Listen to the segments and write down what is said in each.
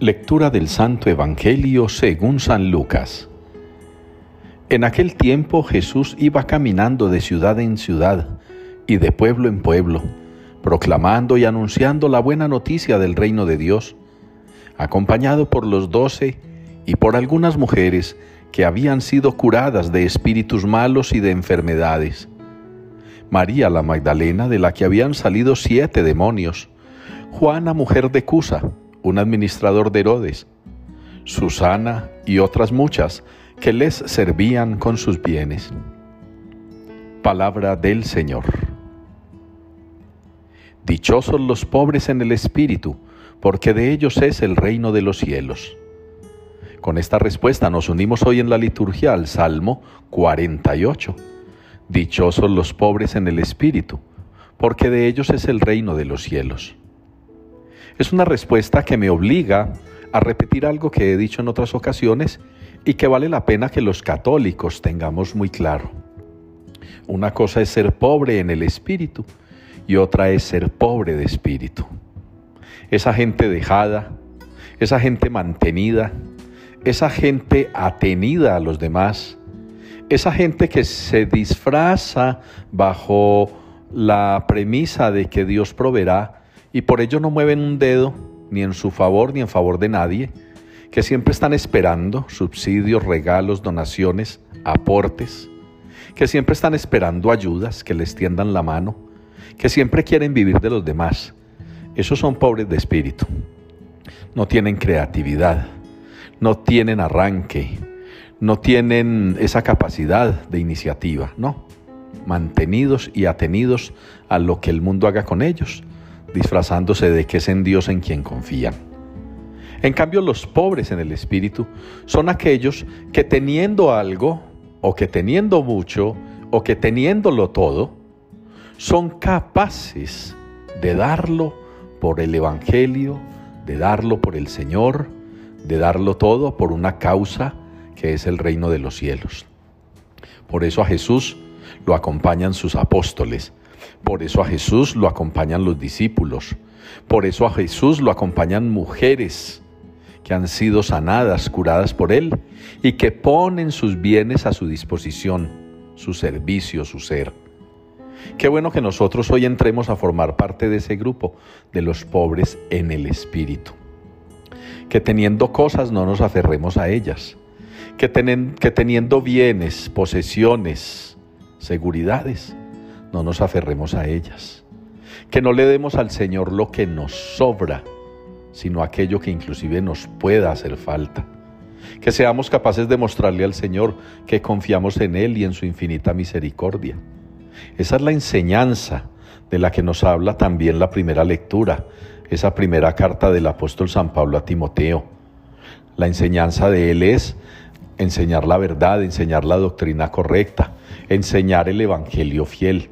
Lectura del Santo Evangelio según San Lucas. En aquel tiempo Jesús iba caminando de ciudad en ciudad y de pueblo en pueblo, proclamando y anunciando la buena noticia del reino de Dios, acompañado por los doce y por algunas mujeres que habían sido curadas de espíritus malos y de enfermedades. María la Magdalena, de la que habían salido siete demonios, Juana, mujer de Cusa, un administrador de Herodes, Susana y otras muchas que les servían con sus bienes. Palabra del Señor. Dichosos los pobres en el espíritu, porque de ellos es el reino de los cielos. Con esta respuesta nos unimos hoy en la liturgia al Salmo 48. Dichosos los pobres en el espíritu, porque de ellos es el reino de los cielos. Es una respuesta que me obliga a repetir algo que he dicho en otras ocasiones y que vale la pena que los católicos tengamos muy claro. Una cosa es ser pobre en el espíritu y otra es ser pobre de espíritu. Esa gente dejada, esa gente mantenida, esa gente atenida a los demás, esa gente que se disfraza bajo la premisa de que Dios proveerá y por ello no mueven un dedo ni en su favor ni en favor de nadie, que siempre están esperando subsidios, regalos, donaciones, aportes, que siempre están esperando ayudas, que les tiendan la mano, que siempre quieren vivir de los demás. Esos son pobres de espíritu. No tienen creatividad, no tienen arranque, no tienen esa capacidad de iniciativa, no. Mantenidos y atenidos a lo que el mundo haga con ellos disfrazándose de que es en Dios en quien confían. En cambio, los pobres en el espíritu son aquellos que teniendo algo, o que teniendo mucho, o que teniéndolo todo, son capaces de darlo por el Evangelio, de darlo por el Señor, de darlo todo por una causa que es el reino de los cielos. Por eso a Jesús lo acompañan sus apóstoles, por eso a Jesús lo acompañan los discípulos. Por eso a Jesús lo acompañan mujeres que han sido sanadas, curadas por Él y que ponen sus bienes a su disposición, su servicio, su ser. Qué bueno que nosotros hoy entremos a formar parte de ese grupo de los pobres en el espíritu. Que teniendo cosas no nos aferremos a ellas. Que, que teniendo bienes, posesiones, seguridades, no nos aferremos a ellas. Que no le demos al Señor lo que nos sobra, sino aquello que inclusive nos pueda hacer falta. Que seamos capaces de mostrarle al Señor que confiamos en Él y en su infinita misericordia. Esa es la enseñanza de la que nos habla también la primera lectura, esa primera carta del apóstol San Pablo a Timoteo. La enseñanza de Él es enseñar la verdad, enseñar la doctrina correcta, enseñar el Evangelio fiel.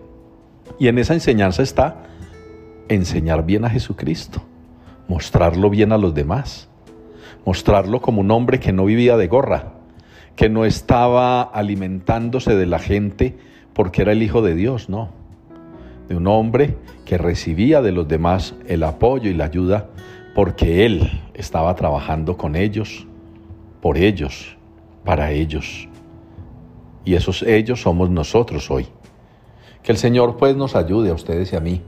Y en esa enseñanza está enseñar bien a Jesucristo, mostrarlo bien a los demás, mostrarlo como un hombre que no vivía de gorra, que no estaba alimentándose de la gente porque era el Hijo de Dios, no, de un hombre que recibía de los demás el apoyo y la ayuda porque Él estaba trabajando con ellos, por ellos, para ellos. Y esos ellos somos nosotros hoy. Que el Señor pues nos ayude a ustedes y a mí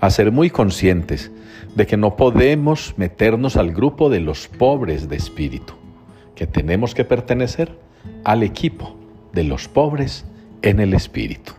a ser muy conscientes de que no podemos meternos al grupo de los pobres de espíritu, que tenemos que pertenecer al equipo de los pobres en el espíritu.